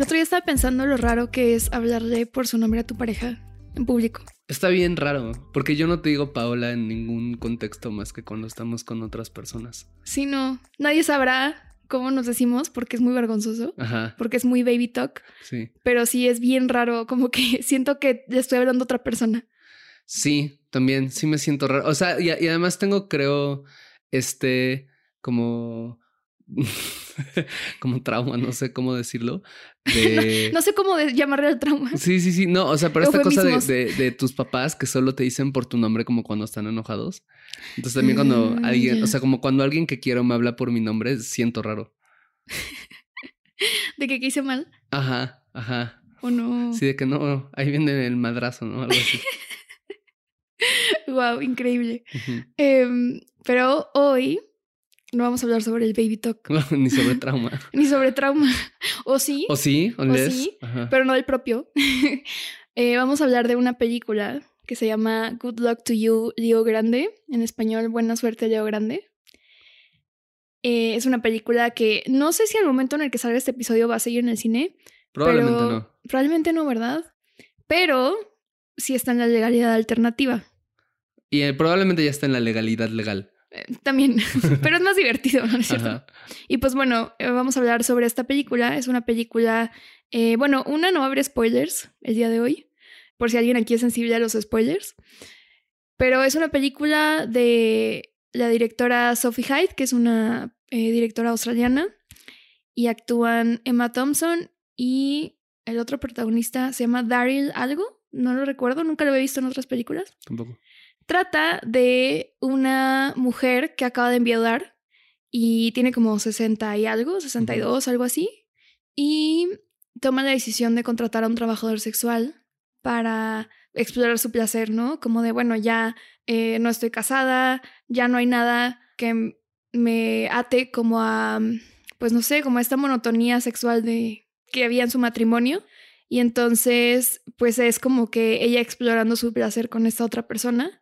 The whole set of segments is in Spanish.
El otro día estaba pensando lo raro que es hablarle por su nombre a tu pareja en público. Está bien raro, porque yo no te digo Paola en ningún contexto más que cuando estamos con otras personas. Sí, no. Nadie sabrá cómo nos decimos porque es muy vergonzoso. Ajá, Porque es muy baby talk. sí. Pero sí es bien raro, como que siento que le estoy hablando a otra persona. Sí, también, sí me siento raro. O sea, y, y además tengo, creo, este, como... como trauma, no sé cómo decirlo. De... No sé cómo llamarle al trauma. Sí, sí, sí. No, o sea, pero esta cosa de, Eufemismos. de- de tus papás que solo te dicen por tu nombre como cuando están enojados. Entonces también cuando Ah, alguien, o sea, como cuando alguien que quiero me habla por mi nombre, siento raro. De que ¿qué hice mal Ajá, ajá. o no. Sí, de que no, ahí viene el madrazo, ¿no? Algo así. Wow, increíble. Em, pero hoy no vamos a hablar sobre el baby talk Ni sobre trauma. ni sobre trauma. O sí, ¿O sí? ¿O sí, Ajá. pero no del propio. Eh, vamos a hablar de una película que se llama Good Luck to You, Leo Grande. En español, Buena Suerte, Leo Grande. Eh, es una película que no sé si al momento en el que salga este episodio va a seguir en el cine. Probablemente pero- no. Probablemente no, ¿verdad? Pero sí está en la legalidad alternativa. Y eh, probablemente ya está en la legalidad legal. Eh, También, pero es más divertido, ¿no es cierto? Ajá. Y pues bueno, eh, vamos a hablar sobre esta película. Es una película, eh, bueno, una no abre spoilers el día de hoy, por si alguien aquí es sensible a los spoilers. Pero es una película de la directora Sophie Hyde, que es una eh, directora australiana, y actúan Emma Thompson y el otro protagonista se llama Daryl algo, no lo recuerdo, nunca lo he visto en otras películas. Tampoco. Trata de una mujer que acaba de enviudar y tiene como 60 y algo, 62, algo así, y toma la decisión de contratar a un trabajador sexual para explorar su placer, ¿no? Como de, bueno, ya eh, no estoy casada, ya no hay nada que me ate como a, pues no sé, como a esta monotonía sexual de que había en su matrimonio. Y entonces, pues es como que ella explorando su placer con esta otra persona.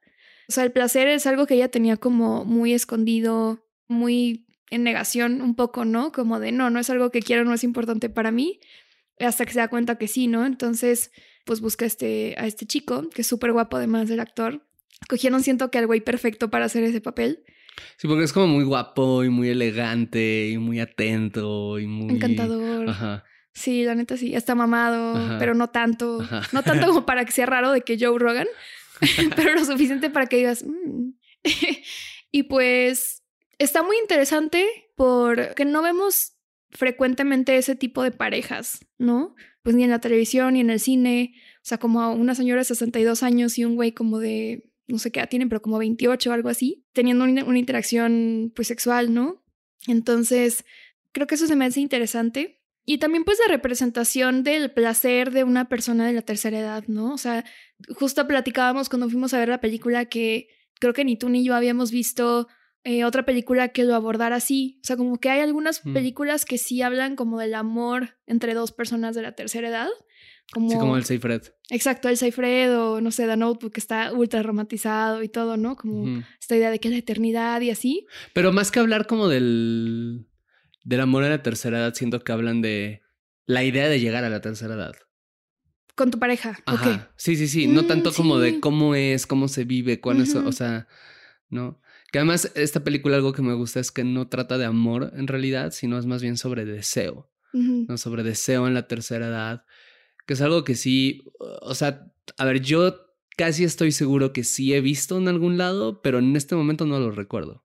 O sea, el placer es algo que ella tenía como muy escondido, muy en negación un poco, ¿no? Como de, no, no es algo que quiero, no es importante para mí, hasta que se da cuenta que sí, ¿no? Entonces, pues busca a este, a este chico, que es súper guapo además del actor. Cogieron, siento que al güey perfecto para hacer ese papel. Sí, porque es como muy guapo y muy elegante y muy atento y muy... Encantador. Ajá. Sí, la neta sí, está mamado, Ajá. pero no tanto. Ajá. No tanto como para que sea raro de que Joe Rogan, pero lo suficiente para que digas. "Mm". y pues está muy interesante porque no vemos frecuentemente ese tipo de parejas, ¿no? Pues ni en la televisión ni en el cine. O sea, como una señora de 62 años y un güey como de, no sé qué edad tienen, pero como 28 o algo así, teniendo una, una interacción pues sexual, ¿no? Entonces, creo que eso se me hace interesante. Y también pues de representación del placer de una persona de la tercera edad, ¿no? O sea, justo platicábamos cuando fuimos a ver la película que creo que ni tú ni yo habíamos visto eh, otra película que lo abordara así. O sea, como que hay algunas Mm. películas que sí hablan como del amor entre dos personas de la tercera edad. Como, Sí, como el Seyfried. Exacto, el Seyfried o no sé, The Notebook que está ultra romantizado y todo, ¿no? Como esta idea de que la eternidad y así. Pero más que hablar como del, del amor a la tercera edad, siento que hablan de la idea de llegar a la tercera edad. Con tu pareja. Ajá. Ok. Sí, sí, sí. No Mm, tanto como de cómo es, cómo se vive, cuáles son, Ujú. o sea, ¿no? Que además esta película algo que me gusta es que no trata de amor en realidad, sino es más bien sobre deseo. ¿no? Sobre deseo en la tercera edad, que es algo que sí, o sea, a ver, yo casi estoy seguro que sí he visto en algún lado, pero en este momento no lo recuerdo.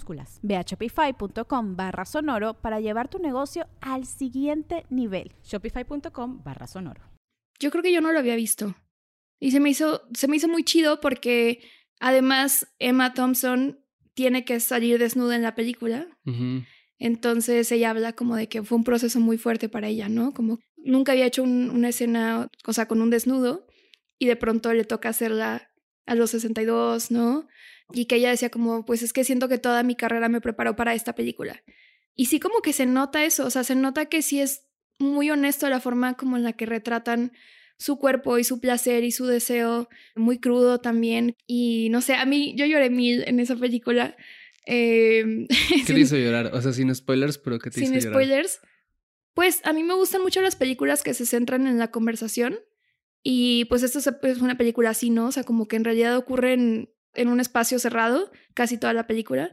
Ve a shopify.com barra sonoro para llevar tu negocio al siguiente nivel. Shopify.com barra sonoro. Yo creo que yo no lo había visto. Y se me hizo, se me hizo muy chido porque además Emma Thompson tiene que salir desnuda en la película. Entonces ella habla como de que fue un proceso muy fuerte para ella, ¿no? Como nunca había hecho un- una escena, o sea, con un desnudo y de pronto le toca hacerla a los 62, ¿no? Y que ella decía como, pues es que siento que toda mi carrera me preparó para esta película. Y sí como que se nota eso, o sea, se nota que sí es muy honesto la forma como en la que retratan su cuerpo y su placer y su deseo, muy crudo también. Y no sé, a mí yo lloré mil en esa película. Eh, ¿Qué sin- te hizo llorar? O sea, sin spoilers, pero ¿qué te sin hizo llorar? spoilers. Pues a mí me gustan mucho las películas que se centran en la conversación. Y pues esto es es una película así, ¿no? O sea, como que en realidad ocurre en, un espacio cerrado, casi toda la película.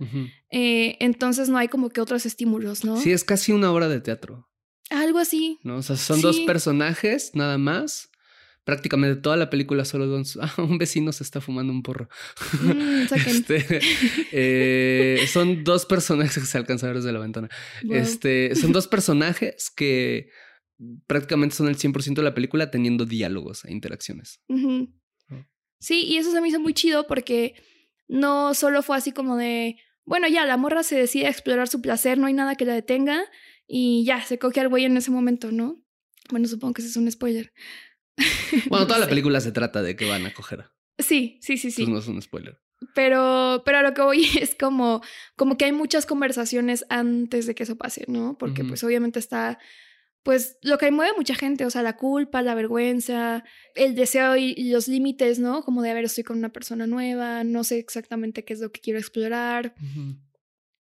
Eh, entonces no hay como que otros estímulos, ¿no? Sí, es casi una obra de teatro, Algo así. ¿no? O sea, son dos personajes nada más. Prácticamente toda la película solo don- ah, un vecino se está fumando un porro. Mm. Este, eh, son dos personajes que se alcanzan a ver desde la ventana. Wow. Este, son dos personajes que prácticamente son el 100% de la película teniendo diálogos e interacciones. ¿no? Sí, y eso se me hizo muy chido porque no solo fue así como de, bueno, ya, la morra se decide a explorar su placer, no hay nada que la detenga y ya, se coge al güey en ese momento, ¿no? Bueno, supongo que ese es un spoiler. Bueno, No toda la película se trata de que van a coger. Sí, sí, sí, sí. Entonces no es un spoiler. Pero, pero a lo que voy es como, como que hay muchas conversaciones antes de que eso pase, ¿no? Porque pues obviamente está, pues lo que mueve a mucha gente, o sea, la culpa, la vergüenza, el deseo y, y los límites, ¿no? Como de, a ver, estoy con una persona nueva, no sé exactamente qué es lo que quiero explorar.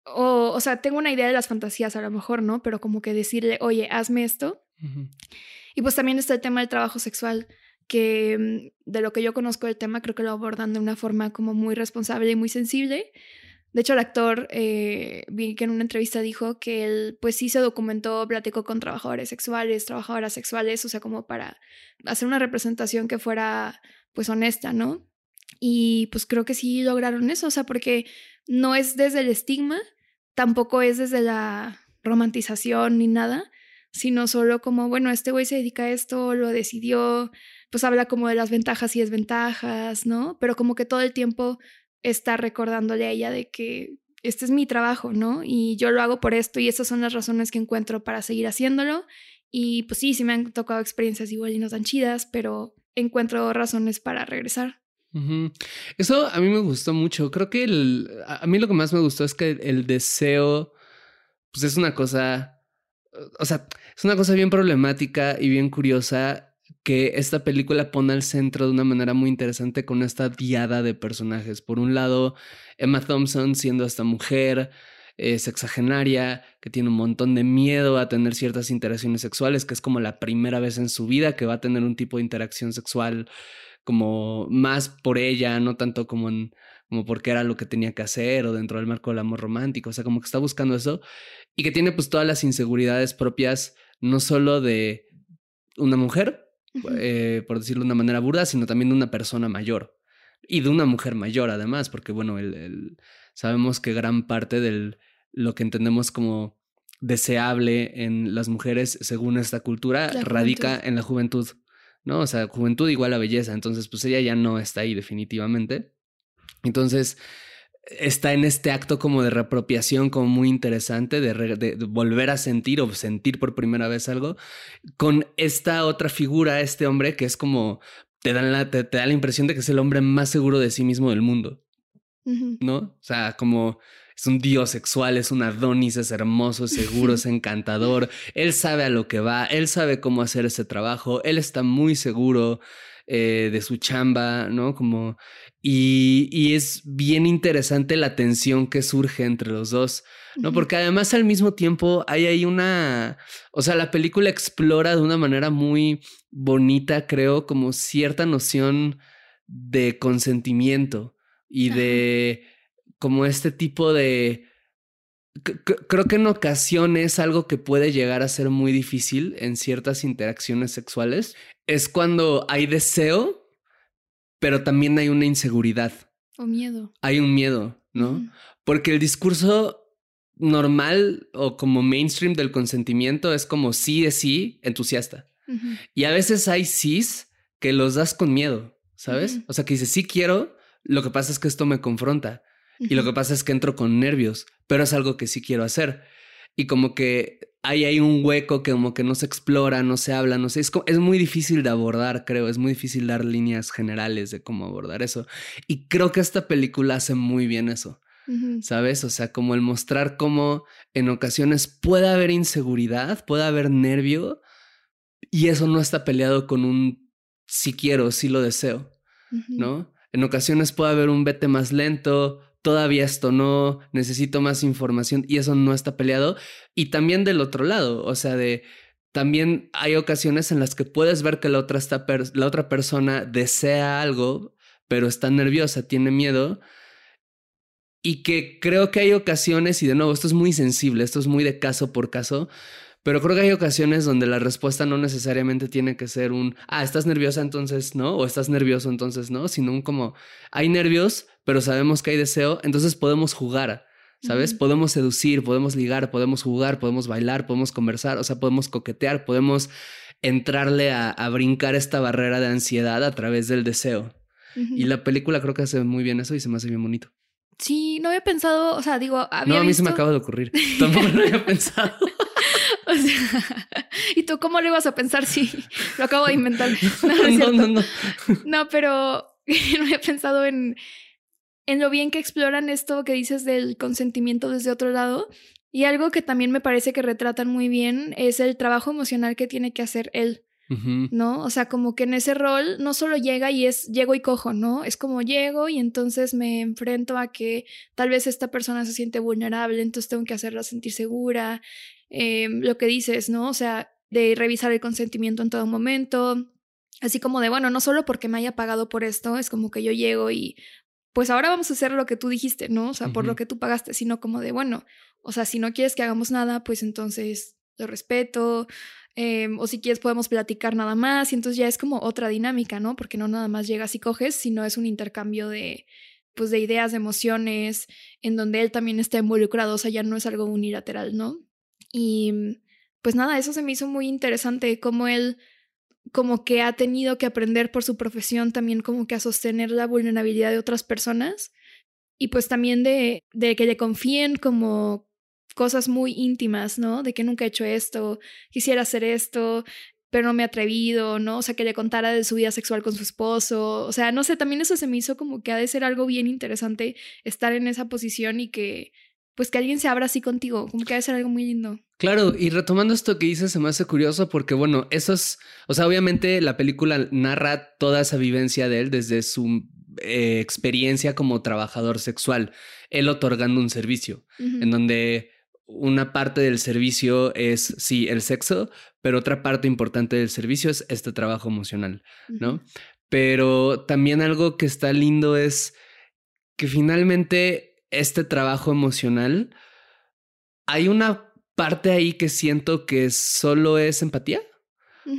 O, o sea, tengo una idea de las fantasías a lo mejor, ¿no? Pero como que decirle, oye, hazme esto. Y pues también está el tema del trabajo sexual, que mm, de lo que yo conozco del tema, creo que lo abordan de una forma como muy responsable y muy sensible. De hecho, el actor, eh, vi que en una entrevista dijo que él, pues sí se documentó, platicó con trabajadores sexuales, trabajadoras sexuales, o sea, como para hacer una representación que fuera, pues, honesta, ¿no? Y pues creo que sí lograron eso, o sea, porque no es desde el estigma, tampoco es desde la romantización ni nada, sino solo como, bueno, este güey se dedica a esto, lo decidió, pues habla como de las ventajas y desventajas, ¿no? Pero como que todo el tiempo está recordándole a ella de que este es mi trabajo, ¿no? Y yo lo hago por esto y esas son las razones que encuentro para seguir haciéndolo. Y pues sí, sí me han tocado experiencias igual y no tan chidas, pero encuentro razones para regresar. Eso a mí me gustó mucho. Creo que el, a mí lo que más me gustó es que el deseo, pues es una cosa, o sea, es una cosa bien problemática y bien curiosa que esta película pone al centro de una manera muy interesante con esta diada de personajes. Por un lado, Emma Thompson siendo esta mujer eh, sexagenaria que tiene un montón de miedo a tener ciertas interacciones sexuales, que es como la primera vez en su vida que va a tener un tipo de interacción sexual como más por ella, no tanto como en, como porque era lo que tenía que hacer o dentro del marco del amor romántico, o sea, como que está buscando eso y que tiene pues todas las inseguridades propias no solo de una mujer. Eh, por decirlo de una manera burda, sino también de una persona mayor y de una mujer mayor además, porque bueno, el, el- sabemos que gran parte de lo que entendemos como deseable en las mujeres según esta cultura La radica juventud. en la juventud. ¿no? O sea, juventud igual a belleza, entonces pues ella ya no está ahí definitivamente. Entonces está en este acto como de reapropiación como muy interesante, de, volver a sentir o sentir por primera vez algo, con esta otra figura, este hombre que es como, te, dan la, te, da la impresión de que es el hombre más seguro de sí mismo del mundo, ¿no? O sea, como es un dios sexual, es un Adonis, es hermoso, es seguro, es encantador, él sabe a lo que va, él sabe cómo hacer ese trabajo, él está muy seguro eh, de su chamba, ¿no? Como, y, y, es bien interesante la tensión que surge entre los dos, ¿no? Porque además al mismo tiempo hay ahí una, o sea, la película explora de una manera muy bonita, creo, como cierta noción de consentimiento y de como este tipo de... creo que en ocasiones algo que puede llegar a ser muy difícil en ciertas interacciones sexuales es cuando hay deseo, pero también hay una inseguridad. O miedo. Hay un miedo, ¿no? Porque el discurso normal o como mainstream del consentimiento es como sí es sí, entusiasta. Y a veces hay sís que los das con miedo, ¿sabes? O sea, que dices, sí quiero, lo que pasa es que esto me confronta. Y lo que pasa es que entro con nervios, pero es algo que sí quiero hacer. Y como que hay ahí un hueco que como que no se explora, no se habla, no sé, es, es muy difícil de abordar, creo, es muy difícil dar líneas generales de cómo abordar eso. Y creo que esta película hace muy bien eso. ¿Sabes? O sea, como el mostrar cómo en ocasiones puede haber inseguridad, puede haber nervio y eso no está peleado con un si quiero, si lo deseo, ¿no? En ocasiones puede haber un vete más lento, todavía esto no, necesito más información y eso no está peleado. Y también del otro lado, o sea, de también hay ocasiones en las que puedes ver que la otra, está la otra persona desea algo, pero está nerviosa, tiene miedo. Y que creo que hay ocasiones, y de nuevo, esto es muy sensible, esto es muy de caso por caso, pero creo que hay ocasiones donde la respuesta no necesariamente tiene que ser un, ah, estás nerviosa entonces no, o estás nervioso entonces no, sino un como, hay nervios, pero sabemos que hay deseo, entonces podemos jugar, ¿sabes? Podemos seducir, podemos ligar, podemos jugar, podemos bailar, podemos conversar, o sea, podemos coquetear, podemos entrarle a, brincar esta barrera de ansiedad a través del deseo. Y la película creo que hace muy bien eso y se me hace bien bonito. Sí, no había pensado, o sea, digo, había No, a mí se me acaba de ocurrir. Tampoco lo había pensado. o sea, ¿y tú cómo lo ibas a pensar si lo acabo de inventar? No, no, no, no. No, pero no había pensado en, en lo bien que exploran esto que dices del consentimiento desde otro lado. Y algo que también me parece que retratan muy bien es el trabajo emocional que tiene que hacer él. ¿No? O sea, como que en ese rol no solo llega y es llego y cojo, ¿no? Es como llego y entonces me enfrento a que tal vez esta persona se siente vulnerable, entonces tengo que hacerla sentir segura. Em, lo que dices, ¿no? O sea, de revisar el consentimiento en todo momento, así como de, bueno, no solo porque me haya pagado por esto, es como que yo llego y pues ahora vamos a hacer lo que tú dijiste, ¿no? O sea, por lo que tú pagaste, sino como de, bueno, o sea, si no quieres que hagamos nada, pues entonces lo respeto, em, o si quieres podemos platicar nada más, y entonces ya es como otra dinámica, ¿no? Porque no nada más llegas y coges, sino es un intercambio de, pues, de ideas, de emociones, en donde él también está involucrado, o sea, ya no es algo unilateral, ¿no? Y pues nada, eso se me hizo muy interesante, como él como que ha tenido que aprender por su profesión también como que a sostener la vulnerabilidad de otras personas y pues también de, de que le confíen como cosas muy íntimas, ¿no? De que nunca he hecho esto, quisiera hacer esto, pero no me he atrevido, ¿no? O sea, que le contara de su vida sexual con su esposo, o sea, no sé, también eso se me hizo como que ha de ser algo bien interesante estar en esa posición y que pues que alguien se abra así contigo, como que debe ser algo muy lindo. Claro, y retomando esto que dices, se me hace curioso porque, bueno, eso es, o sea, obviamente la película narra toda esa vivencia de él desde su eh, experiencia como trabajador sexual, él otorgando un servicio, en donde una parte del servicio es, sí, el sexo, pero otra parte importante del servicio es este trabajo emocional, ¿no? Pero también algo que está lindo es que finalmente este trabajo emocional, hay una parte ahí que siento que solo es empatía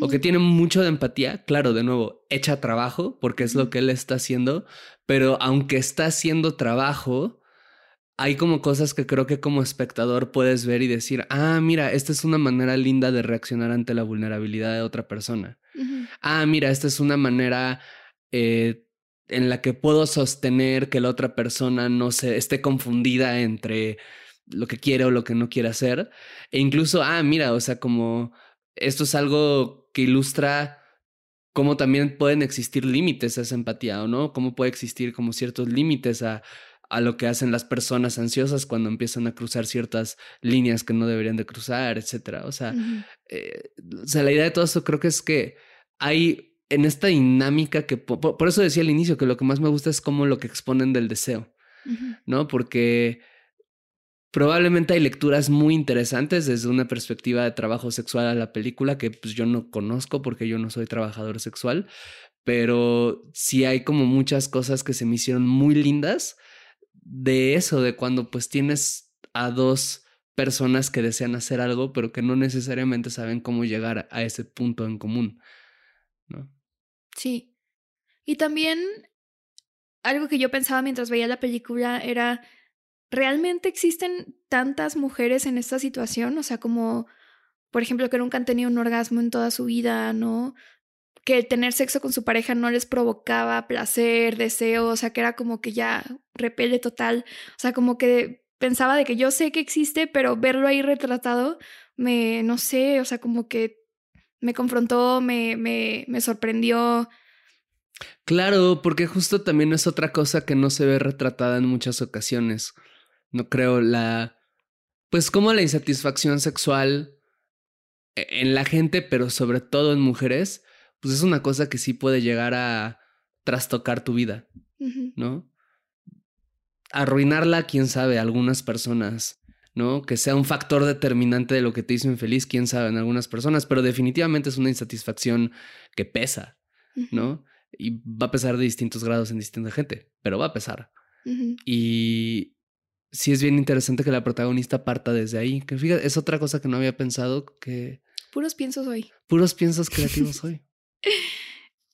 o que tiene mucho de empatía. Claro, de nuevo, echa trabajo porque es lo que él está haciendo, pero aunque está haciendo trabajo, hay como cosas que creo que como espectador puedes ver y decir, ah, mira, esta es una manera linda de reaccionar ante la vulnerabilidad de otra persona. Ah, mira, esta es una manera eh, en la que puedo sostener que la otra persona no se esté confundida entre lo que quiere o lo que no quiere hacer. E incluso, ah, mira, o sea, como esto es algo que ilustra cómo también pueden existir límites a esa empatía, ¿o no? Cómo puede existir como ciertos límites a, a lo que hacen las personas ansiosas cuando empiezan a cruzar ciertas líneas que no deberían de cruzar, etcétera. O sea, eh, o sea, la idea de todo esto creo que es que hay en esta dinámica que, por, eso decía al inicio que lo que más me gusta es como lo que exponen del deseo, ¿no? Porque probablemente hay lecturas muy interesantes desde una perspectiva de trabajo sexual a la película que pues yo no conozco porque yo no soy trabajador sexual, pero sí hay como muchas cosas que se me hicieron muy lindas de eso, de cuando pues tienes a dos personas que desean hacer algo, pero que no necesariamente saben cómo llegar a ese punto en común. Sí. Y también algo que yo pensaba mientras veía la película era, ¿realmente existen tantas mujeres en esta situación? O sea, como, por ejemplo, que nunca han tenido un orgasmo en toda su vida, ¿no? Que el tener sexo con su pareja no les provocaba placer, deseo, o sea, que era como que ya repele total. O sea, como que pensaba de que yo sé que existe, pero verlo ahí retratado me, no sé, o sea, como que me confrontó, me, me, me sorprendió. Claro, porque justo también es otra cosa que no se ve retratada en muchas ocasiones. No creo la... Pues como la insatisfacción sexual e, en la gente, pero sobre todo en mujeres, pues es una cosa que sí puede llegar a trastocar tu vida, ¿no? Arruinarla, quién sabe, algunas personas. ¿No? Que sea un factor determinante de lo que te hizo infeliz, quién sabe, en algunas personas, pero definitivamente es una insatisfacción que pesa, ¿no? Y va a pesar de distintos grados en distinta gente, pero va a pesar. Y sí es bien interesante que la protagonista parta desde ahí, que fíjate, es otra cosa que no había pensado que... Puros piensos hoy. Puros piensos creativos hoy.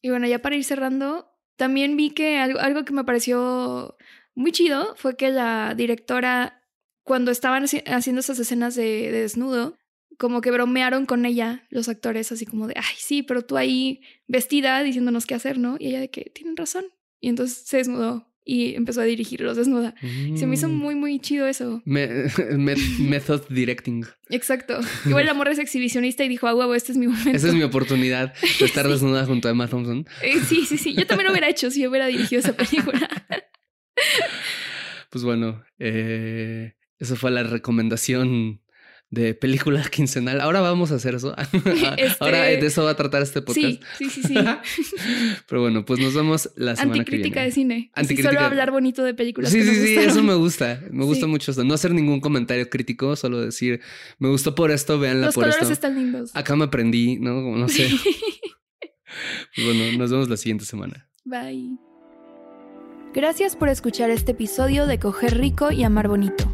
y bueno, ya para ir cerrando, también vi que algo, algo que me pareció muy chido fue que la directora cuando estaban haciendo esas escenas de, desnudo, como que bromearon con ella los actores, así como de, ay, sí, pero tú ahí vestida diciéndonos qué hacer, ¿no? Y ella de que tienen razón. Y entonces se desnudó y empezó a dirigirlos desnuda. Se me hizo mm. muy, muy chido eso. method directing. Exacto. Igual el amor es exhibicionista y dijo, ah, huevo, este es mi momento. Esa es mi oportunidad de estar desnuda junto a Emma Thompson. Eh, sí, sí, sí. Yo también lo hubiera hecho si hubiera dirigido esa película. pues bueno, eh, esa fue la recomendación de película quincenal. Ahora vamos a hacer eso. Ahora de eso va a tratar este podcast. Sí, sí, sí, Pero bueno, pues nos vemos la semana que viene. de cine. Anticrítica. solo hablar bonito de películas. Sí, sí, sí, eso me gusta. Me gusta mucho esto. No hacer ningún comentario crítico, solo decir, me gustó por esto, véanla Los por esto. Los colores están lindos. Acá me aprendí, ¿no? Como no sé. pues bueno, nos vemos la siguiente semana. Bye. Gracias por escuchar este episodio de Coger Rico y Amar Bonito.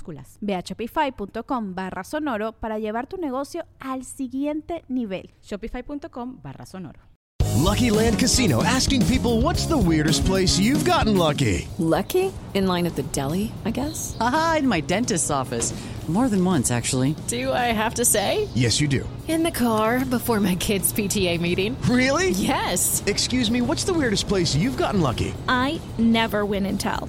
minúsculas. Ve a shopify.com barra sonoro para llevar tu negocio al siguiente nivel. Shopify.com barra sonoro. Lucky Land Casino asking people what's the weirdest place you've gotten lucky? Lucky? In line at the deli, I guess? Aha, in my dentist's office. More than once, actually. Do I have to say? Yes, you do. In the car before my kids' PTA meeting. Really? Yes. Excuse me, what's the weirdest place you've gotten lucky? I never win and tell.